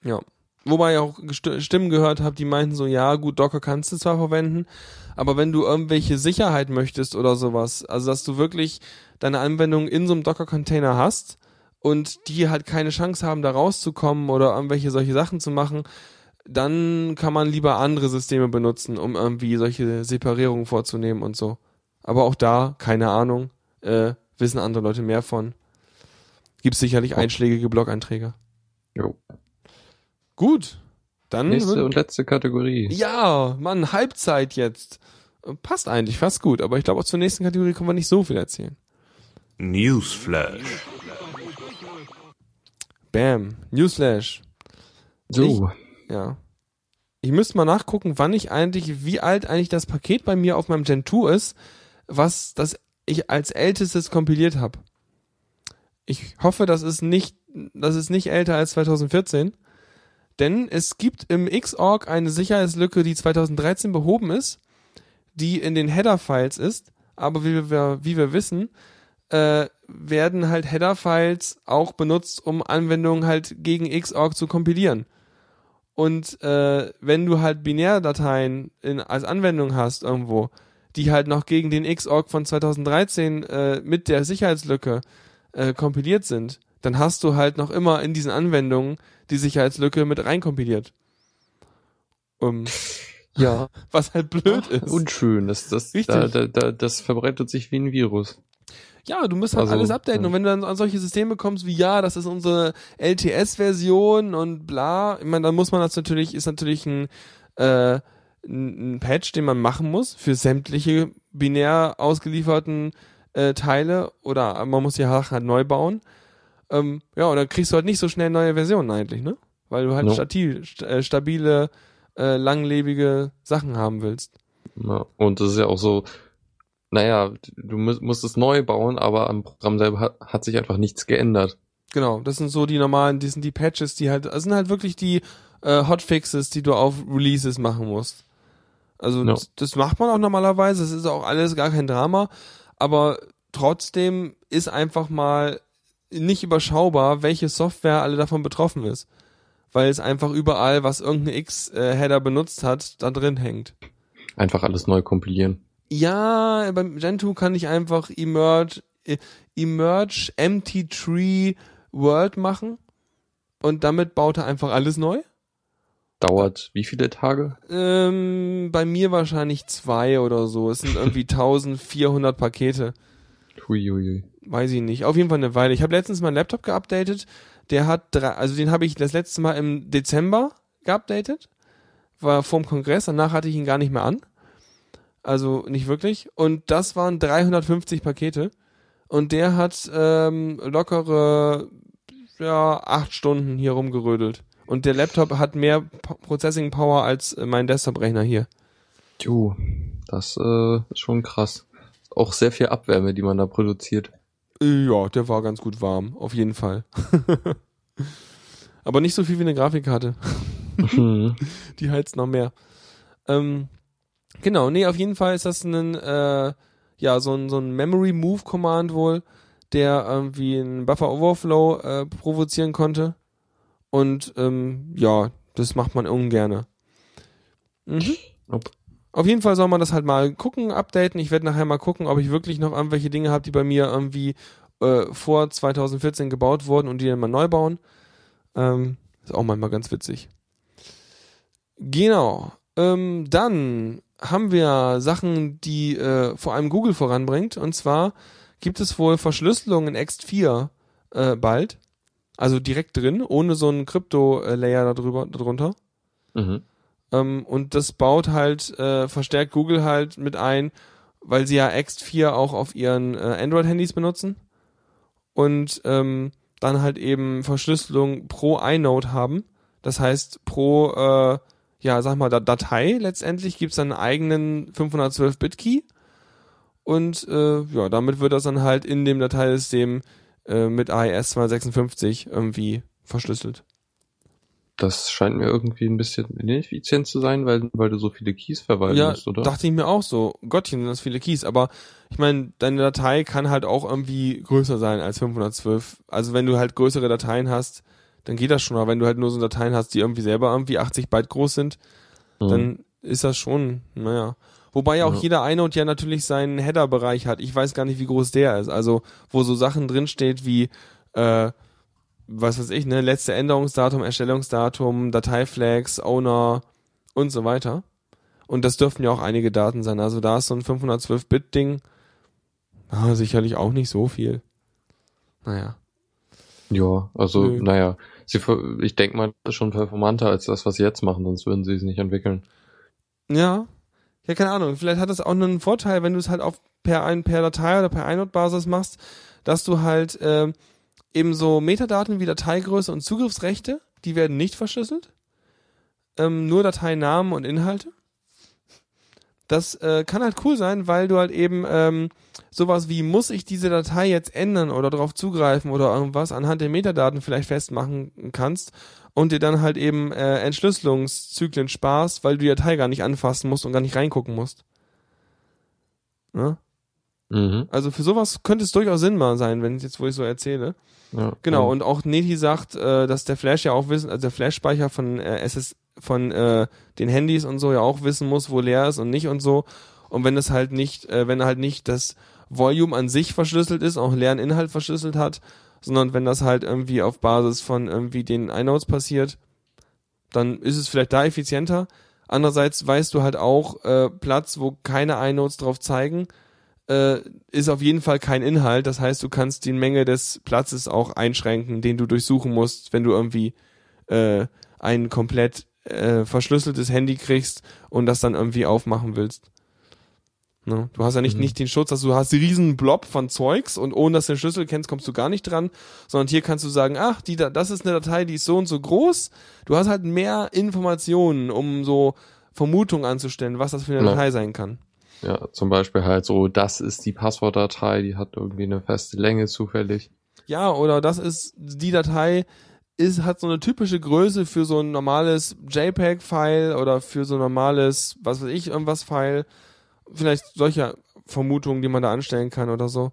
Ja. Wobei ich auch Stimmen gehört habe, die meinten so, ja, gut, Docker kannst du zwar verwenden, aber wenn du irgendwelche Sicherheit möchtest oder sowas, also dass du wirklich deine Anwendung in so einem Docker-Container hast und die halt keine Chance haben, da rauszukommen oder irgendwelche solche Sachen zu machen, dann kann man lieber andere Systeme benutzen, um irgendwie solche Separierungen vorzunehmen und so. Aber auch da, keine Ahnung, äh, wissen andere Leute mehr von. Gibt sicherlich einschlägige Blog-Einträge. Jo. Gut, dann Nächste und letzte Kategorie. ja, Mann, Halbzeit jetzt. Passt eigentlich fast gut, aber ich glaube auch zur nächsten Kategorie können wir nicht so viel erzählen. Newsflash. Bam, Newsflash. So. Ja. Ich müsste mal nachgucken, wann ich eigentlich, wie alt eigentlich das Paket bei mir auf meinem Gen 2 ist, was das ich als ältestes kompiliert habe. Ich hoffe, das ist nicht, das ist nicht älter als 2014. Denn es gibt im Xorg eine Sicherheitslücke, die 2013 behoben ist, die in den Header-Files ist. Aber wie wir, wie wir wissen, äh, werden halt Header-Files auch benutzt, um Anwendungen halt gegen Xorg zu kompilieren. Und äh, wenn du halt Binärdateien in, als Anwendung hast irgendwo, die halt noch gegen den Xorg von 2013 äh, mit der Sicherheitslücke äh, kompiliert sind, dann hast du halt noch immer in diesen Anwendungen die Sicherheitslücke mit reinkompiliert. Um, Ja. was halt blöd ist. Unschön. Das, das, Richtig. da, da, da, das verbreitet sich wie ein Virus. Ja, du musst halt Also, alles updaten. ja. Und wenn du dann an solche Systeme kommst wie, ja, das ist unsere LTS-Version und bla, ich meine, dann muss man das natürlich, ist natürlich ein, äh, ein, Patch, den man machen muss für sämtliche binär ausgelieferten äh, Teile oder man muss die Sachen halt neu bauen. Ähm, ja, und dann kriegst du halt nicht so schnell neue Versionen eigentlich, ne? Weil du halt No. stabil, st äh, stabile, äh, langlebige Sachen haben willst. Ja. Und das ist ja auch so, naja, du musst, musst es neu bauen, aber am Programm selber hat, hat sich einfach nichts geändert. Genau, das sind so die normalen, die sind die Patches, die halt, das sind halt wirklich die äh, Hotfixes, die du auf Releases machen musst. Also Ja. das, das macht man auch normalerweise, das ist auch alles gar kein Drama, aber trotzdem ist einfach mal nicht überschaubar, welche Software alle davon betroffen ist. Weil es einfach überall, was irgendein X-Header benutzt hat, da drin hängt. Einfach alles neu kompilieren. Ja, beim Gentoo kann ich einfach emerge, äh, emerge empty tree world machen und damit baut er einfach alles neu. dauert wie viele Tage? Ähm, bei mir wahrscheinlich zwei oder so. Es sind irgendwie 1400 Pakete. Huiuiui. Weiß ich nicht. Auf jeden Fall eine Weile. Ich habe letztens meinen Laptop geupdatet. Der hat drei, also den habe ich das letzte Mal im Dezember geupdatet. War vorm Kongress. Danach hatte ich ihn gar nicht mehr an. Also nicht wirklich. Und das waren 350 Pakete. Und der hat ähm, lockere ja, acht Stunden hier rumgerödelt. Und der Laptop hat mehr P Processing Power als äh, mein Desktop-Rechner hier. Jo, das äh, ist schon krass. Auch sehr viel Abwärme, die man da produziert. Ja, der war ganz gut warm, auf jeden Fall. Aber nicht so viel wie eine Grafikkarte. Mhm. Die heizt noch mehr. Ähm, genau, nee, auf jeden Fall ist das ein, äh, ja, so ein, so ein Memory Move Command wohl, der irgendwie einen Buffer Overflow äh, provozieren konnte. Und ähm, ja, das macht man ungerne. Mhm. Nope. Auf jeden Fall soll man das halt mal gucken, updaten. Ich werde nachher mal gucken, ob ich wirklich noch irgendwelche Dinge habe, die bei mir irgendwie äh, vor 2014 gebaut wurden und die dann mal neu bauen. Ähm, ist auch manchmal ganz witzig. Genau. Ähm, dann haben wir Sachen, die äh, vor allem Google voranbringt. Und zwar gibt es wohl Verschlüsselung in Ext4 äh, bald. Also direkt drin, ohne so einen Krypto-Layer darüber, darunter. Mhm. Ähm, und das baut halt, äh, verstärkt Google halt mit ein, weil sie ja Ext4 auch auf ihren äh, Android-Handys benutzen. Und ähm, dann halt eben Verschlüsselung pro iNode haben. Das heißt, pro, äh, ja, sag mal, Da- Datei letztendlich gibt's dann einen eigenen 512-Bit-Key. Und äh, ja, damit wird das dann halt in dem Dateisystem äh, mit AES 256 irgendwie verschlüsselt. Das scheint mir irgendwie ein bisschen ineffizient zu sein, weil, weil du so viele Keys verwalten Ja, musst, oder? dachte ich mir auch so. Gottchen, sind das viele Keys. Aber ich meine, deine Datei kann halt auch irgendwie größer sein als 512. Also wenn du halt größere Dateien hast, dann geht das schon. Aber wenn du halt nur so Dateien hast, die irgendwie selber irgendwie 80 Byte groß sind, Mhm. dann ist das schon, naja. Wobei ja auch jeder iNode ja natürlich seinen Header-Bereich hat. Ich weiß gar nicht, wie groß der ist. Also, wo so Sachen drinsteht wie, äh, was weiß ich, ne, letzte Änderungsdatum, Erstellungsdatum, Dateiflags, Owner und so weiter. Und das dürften ja auch einige Daten sein. Also da ist so ein 512-Bit-Ding ah, sicherlich auch nicht so viel. Naja. Ja, also, Nö. naja, sie, ich denke mal, das ist schon performanter als das, was sie jetzt machen, sonst würden sie es nicht entwickeln. Ja. Ja, keine Ahnung. Vielleicht hat das auch einen Vorteil, wenn du es halt auf per ein per Datei oder per iNode-Basis machst, dass du halt ähm, eben so Metadaten wie Dateigröße und Zugriffsrechte, die werden nicht verschlüsselt. Ähm, nur Dateinamen und Inhalte. Das äh, kann halt cool sein, weil du halt eben ähm, sowas wie, muss ich diese Datei jetzt ändern oder darauf zugreifen oder irgendwas anhand der Metadaten vielleicht festmachen kannst und dir dann halt eben äh, Entschlüsselungszyklen sparst, weil du die Datei gar nicht anfassen musst und gar nicht reingucken musst. Ne? Mhm. Also für sowas könnte es durchaus Sinn mal sein, wenn ich jetzt, wo ich so erzähle. Ja, Genau, ja. und auch Neti sagt, äh, dass der Flash ja auch wissen, also der Flash-Speicher von äh, SS, von äh, den Handys und so ja auch wissen muss, wo leer ist und nicht und so. Und wenn das halt nicht, äh, wenn halt nicht das Volume an sich verschlüsselt ist, auch leeren Inhalt verschlüsselt hat, sondern wenn das halt irgendwie auf Basis von irgendwie den iNodes passiert, dann ist es vielleicht da effizienter. Andererseits weißt du halt auch, äh, Platz, wo keine iNodes drauf zeigen, äh, ist auf jeden Fall kein Inhalt. Das heißt, du kannst die Menge des Platzes auch einschränken, den du durchsuchen musst, wenn du irgendwie äh, ein komplett äh, verschlüsseltes Handy kriegst und das dann irgendwie aufmachen willst. Ne? Du hast ja nicht, Mhm. nicht den Schutz, dass du hast einen riesen Blob von Zeugs und ohne dass du den Schlüssel kennst, kommst du gar nicht dran, sondern hier kannst du sagen, ach, die, da- das ist eine Datei, die ist so und so groß. Du hast halt mehr Informationen, um so Vermutungen anzustellen, was das für eine Ja. Datei sein kann. ja, zum Beispiel halt so, das ist die Passwortdatei, die hat irgendwie eine feste Länge zufällig. Ja, oder das ist, die Datei ist, hat so eine typische Größe für so ein normales JPEG-File oder für so ein normales, was weiß ich, irgendwas File. Vielleicht solche Vermutungen, die man da anstellen kann oder so.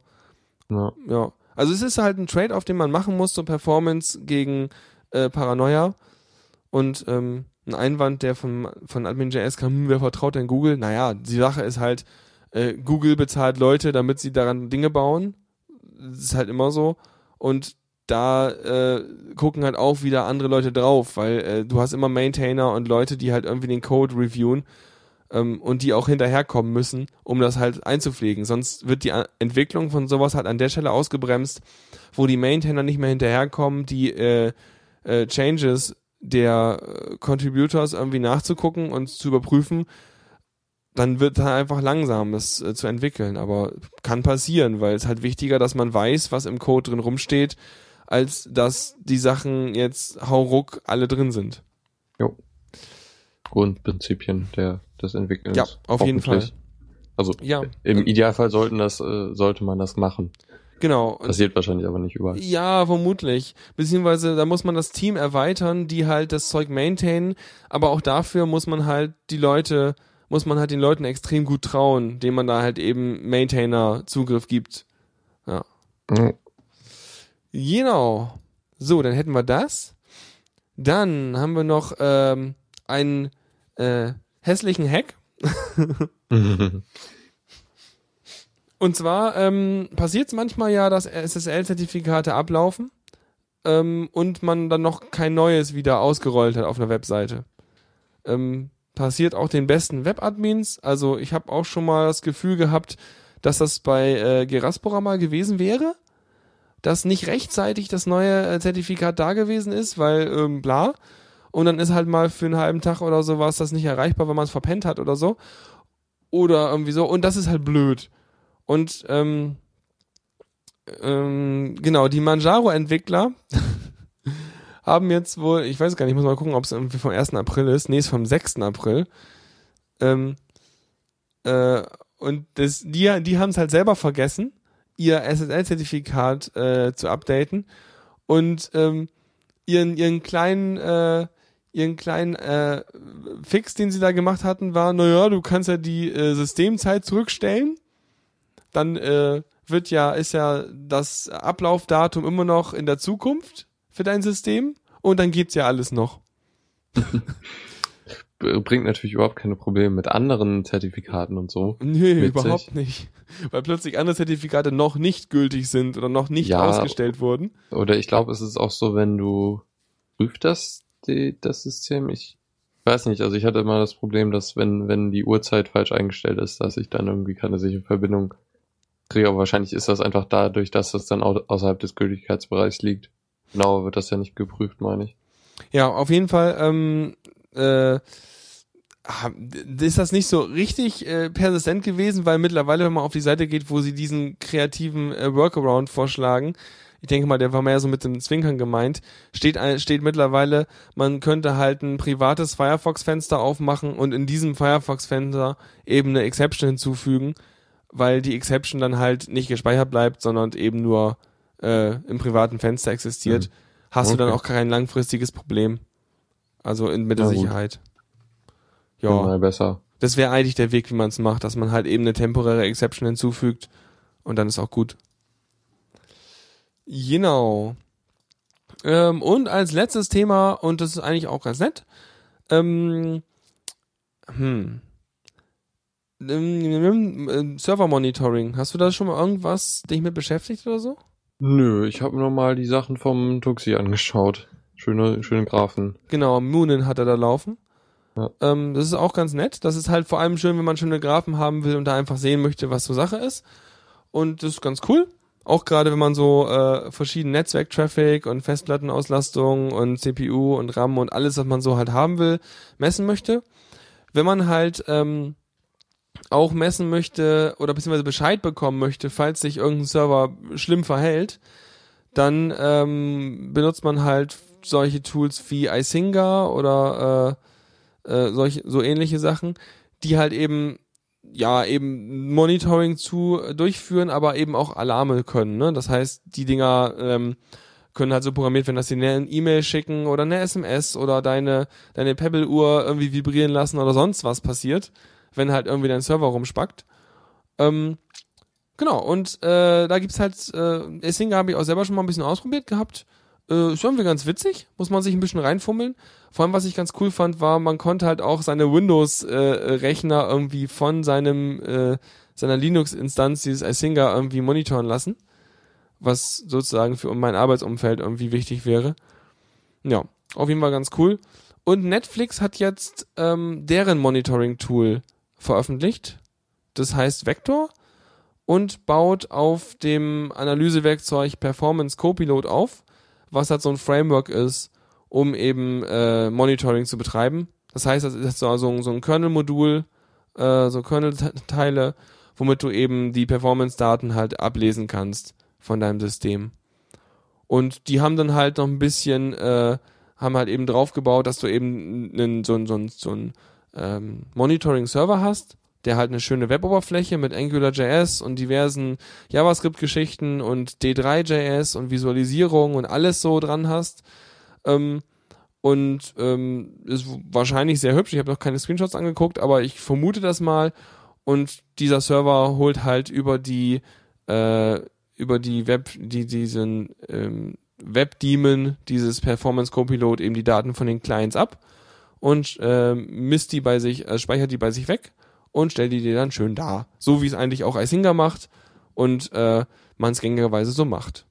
Ja. Ja. Also es ist halt ein Trade-off, den man machen muss, so Performance gegen äh, Paranoia. Und ähm, ein Einwand, der von, von Admin.js kam, hm, wer vertraut denn Google? Naja, die Sache ist halt, äh, Google bezahlt Leute, damit sie daran Dinge bauen. Das ist halt immer so. Und da äh, gucken halt auch wieder andere Leute drauf, weil äh, du hast immer Maintainer und Leute, die halt irgendwie den Code reviewen ähm, und die auch hinterherkommen müssen, um das halt einzupflegen. Sonst wird die Entwicklung von sowas halt an der Stelle ausgebremst, wo die Maintainer nicht mehr hinterherkommen, die äh, äh, Changes der äh, Contributors irgendwie nachzugucken und zu überprüfen, dann wird da einfach langsam das äh, zu entwickeln. Aber kann passieren, weil es halt wichtiger, dass man weiß, was im Code drin rumsteht, als dass die Sachen jetzt hauruck alle drin sind. Grundprinzipien der, des Entwickelns. Ja, auf jeden hoffentlich. Also Ja, im Idealfall sollten das, äh, sollte man das machen. genau. Passiert wahrscheinlich aber nicht überall. Ja, vermutlich. Beziehungsweise da muss man das Team erweitern, die halt das Zeug maintainen, aber auch dafür muss man halt die Leute, muss man halt den Leuten extrem gut trauen, denen man da halt eben Maintainer Zugriff gibt. Mhm. Genau. So, dann hätten wir das. Dann haben wir noch ähm, einen äh, hässlichen Hack. Und zwar ähm, passiert es manchmal ja, dass SSL-Zertifikate ablaufen ähm, und man dann noch kein neues wieder ausgerollt hat auf einer Webseite. Ähm, passiert auch den besten Webadmins. Also ich habe auch schon mal das Gefühl gehabt, dass das bei äh, Geraspora mal gewesen wäre, dass nicht rechtzeitig das neue äh, Zertifikat da gewesen ist, weil ähm, bla. Und dann ist halt mal für einen halben Tag oder sowas das nicht erreichbar, wenn man es verpennt hat oder so. Oder irgendwie so. Und das ist halt blöd. Und ähm, ähm, genau, die Manjaro-Entwickler haben jetzt wohl, ich weiß gar nicht, ich muss mal gucken, ob es irgendwie vom 1. April ist. Nee, ist vom 6. April. Ähm, äh, und das, die, die haben es halt selber vergessen, ihr SSL-Zertifikat äh, zu updaten und ähm, ihren, ihren kleinen äh, ihren kleinen äh, Fix, den sie da gemacht hatten, war, naja, du kannst ja die äh, Systemzeit zurückstellen. Dann äh, wird ja, ist ja das Ablaufdatum immer noch in der Zukunft für dein System und dann geht's ja alles noch. Bringt natürlich überhaupt keine Probleme mit anderen Zertifikaten und so. Nee, Witzig. überhaupt nicht. Weil plötzlich andere Zertifikate noch nicht gültig sind oder noch nicht Ja. ausgestellt wurden. Oder ich glaube, es ist auch so, wenn du prüft das, die, das System. Ich weiß nicht, also ich hatte immer das Problem, dass wenn, wenn die Uhrzeit falsch eingestellt ist, dass ich dann irgendwie keine sichere Verbindung kriege. Aber wahrscheinlich ist das einfach dadurch, dass das dann au außerhalb des Gültigkeitsbereichs liegt. Genauer wird das ja nicht geprüft, meine ich. Ja, auf jeden Fall ähm, äh, ist das nicht so richtig äh, persistent gewesen, weil mittlerweile, wenn man auf die Seite geht, wo sie diesen kreativen äh, Workaround vorschlagen, ich denke mal, der war mehr so mit dem Zwinkern gemeint, steht, steht mittlerweile, man könnte halt ein privates Firefox-Fenster aufmachen und in diesem Firefox-Fenster eben eine Exception hinzufügen, weil die Exception dann halt nicht gespeichert bleibt, sondern eben nur äh, im privaten Fenster existiert. Mhm. Hast du dann Okay. auch kein langfristiges Problem. Also in, mit der. Sicherheit. Ja. Besser. das wäre eigentlich der Weg, wie man es macht, dass man halt eben eine temporäre Exception hinzufügt und dann ist auch gut. Genau. Ähm, und als letztes Thema, und das ist eigentlich auch ganz nett, ähm, hm. Ähm, ähm, Server Monitoring. Hast du da schon mal irgendwas dich mit beschäftigt oder so? Nö, ich habe nur mal die Sachen vom Tuxi angeschaut. Schöne, schöne Graphen. Genau, Moonin hat er da laufen. Ähm, das ist auch ganz nett. Das ist halt vor allem schön, wenn man schöne Graphen haben will und da einfach sehen möchte, was so Sache ist. Und das ist ganz cool. Auch gerade wenn man so äh, verschiedene Netzwerk-Traffic und Festplattenauslastung und CPU und RAM und alles, was man so halt haben will, messen möchte. Wenn man halt ähm, auch messen möchte oder beziehungsweise Bescheid bekommen möchte, falls sich irgendein Server schlimm verhält, dann ähm, benutzt man halt solche Tools wie iSinger oder äh, äh, solche so ähnliche Sachen, die halt eben ja eben Monitoring zu äh, durchführen, aber eben auch Alarme können. Ne? Das heißt, die Dinger ähm, können halt so programmiert werden, dass sie eine E-Mail schicken oder eine SMS oder deine deine Pebble-Uhr irgendwie vibrieren lassen oder sonst was passiert, wenn halt irgendwie dein Server rumspackt. Ähm, genau, und äh, da gibt's halt, äh, Isinga habe ich auch selber schon mal ein bisschen ausprobiert gehabt. Äh, ist irgendwie ganz witzig, muss man sich ein bisschen reinfummeln. Vor allem, was ich ganz cool fand, war, man konnte halt auch seine Windows-Rechner irgendwie von seinem äh, seiner Linux-Instanz, dieses Isinga, irgendwie monitoren lassen. was sozusagen für mein Arbeitsumfeld irgendwie wichtig wäre. Ja, auf jeden Fall ganz cool. Und Netflix hat jetzt ähm, deren Monitoring-Tool veröffentlicht. Das heißt Vector und baut auf dem Analysewerkzeug Performance Copilot auf, was halt so ein Framework ist, um eben äh, Monitoring zu betreiben. Das heißt, das ist so, so, so ein Kernel-Modul, äh, so Kernel-Teile, womit du eben die Performance-Daten halt ablesen kannst von deinem System. Und die haben dann halt noch ein bisschen, äh, haben halt eben draufgebaut, dass du eben einen, so, so, so ein ähm, Monitoring-Server hast, der halt eine schöne Weboberfläche mit AngularJS und diversen JavaScript-Geschichten und D3.js und Visualisierung und alles so dran hast. Ähm, und ähm, ist wahrscheinlich sehr hübsch. Ich habe noch keine Screenshots angeguckt, aber ich vermute das mal. Und dieser Server holt halt über die äh, über die Web, die diesen ähm, Webdaemon, dieses Performance Copilot eben die Daten von den Clients ab und äh, misst die bei sich, äh, speichert die bei sich weg und stellt die dir dann schön dar. So wie es eigentlich auch Isinga macht und äh, man es gängigerweise so macht.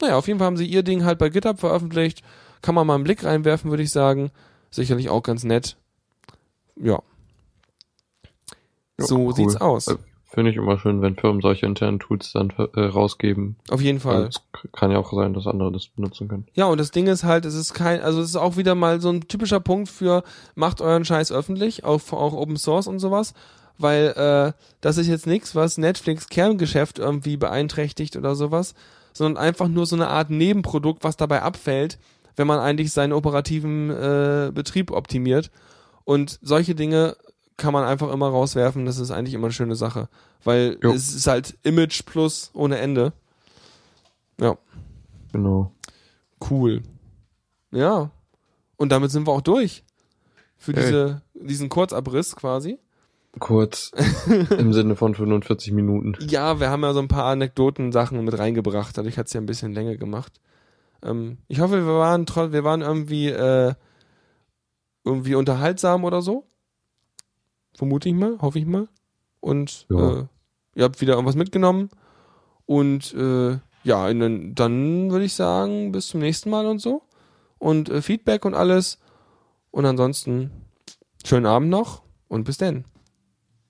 Naja, auf jeden Fall haben sie ihr Ding halt bei GitHub veröffentlicht. Kann man mal einen Blick reinwerfen, würde ich sagen. Sicherlich auch ganz nett. Ja. Ja, so cool. sieht's aus. Äh, Finde ich immer schön, wenn Firmen solche internen Tools dann äh, rausgeben. Auf jeden Fall. K- kann ja auch sein, dass andere das benutzen können. Ja, und das Ding ist halt, es ist kein, also es ist auch wieder mal so ein typischer Punkt für macht euren Scheiß öffentlich, auch, auch Open Source und sowas, weil äh, das ist jetzt nichts, was Netflix Kerngeschäft irgendwie beeinträchtigt oder sowas, sondern einfach nur so eine Art Nebenprodukt, was dabei abfällt, wenn man eigentlich seinen operativen äh, Betrieb optimiert. Und solche Dinge kann man einfach immer rauswerfen, das ist eigentlich immer eine schöne Sache, weil Jo. es ist halt Image plus ohne Ende. Ja. Genau. Cool. Ja. Und damit sind wir auch durch. Für Hey. diese, diesen Kurzabriss quasi. Kurz im Sinne von 45 Minuten. Ja, wir haben ja so ein paar Anekdoten-Sachen mit reingebracht. Dadurch hat's ja ein bisschen länger gemacht. Ähm, ich hoffe, wir waren, wir waren irgendwie, äh, irgendwie unterhaltsam oder so. Vermute ich mal, hoffe ich mal. Und Ja. äh, ihr habt wieder irgendwas mitgenommen. Und äh, ja, und dann, dann würde ich sagen, bis zum nächsten Mal und so. Und äh, Feedback und alles. Und ansonsten schönen Abend noch und bis denn.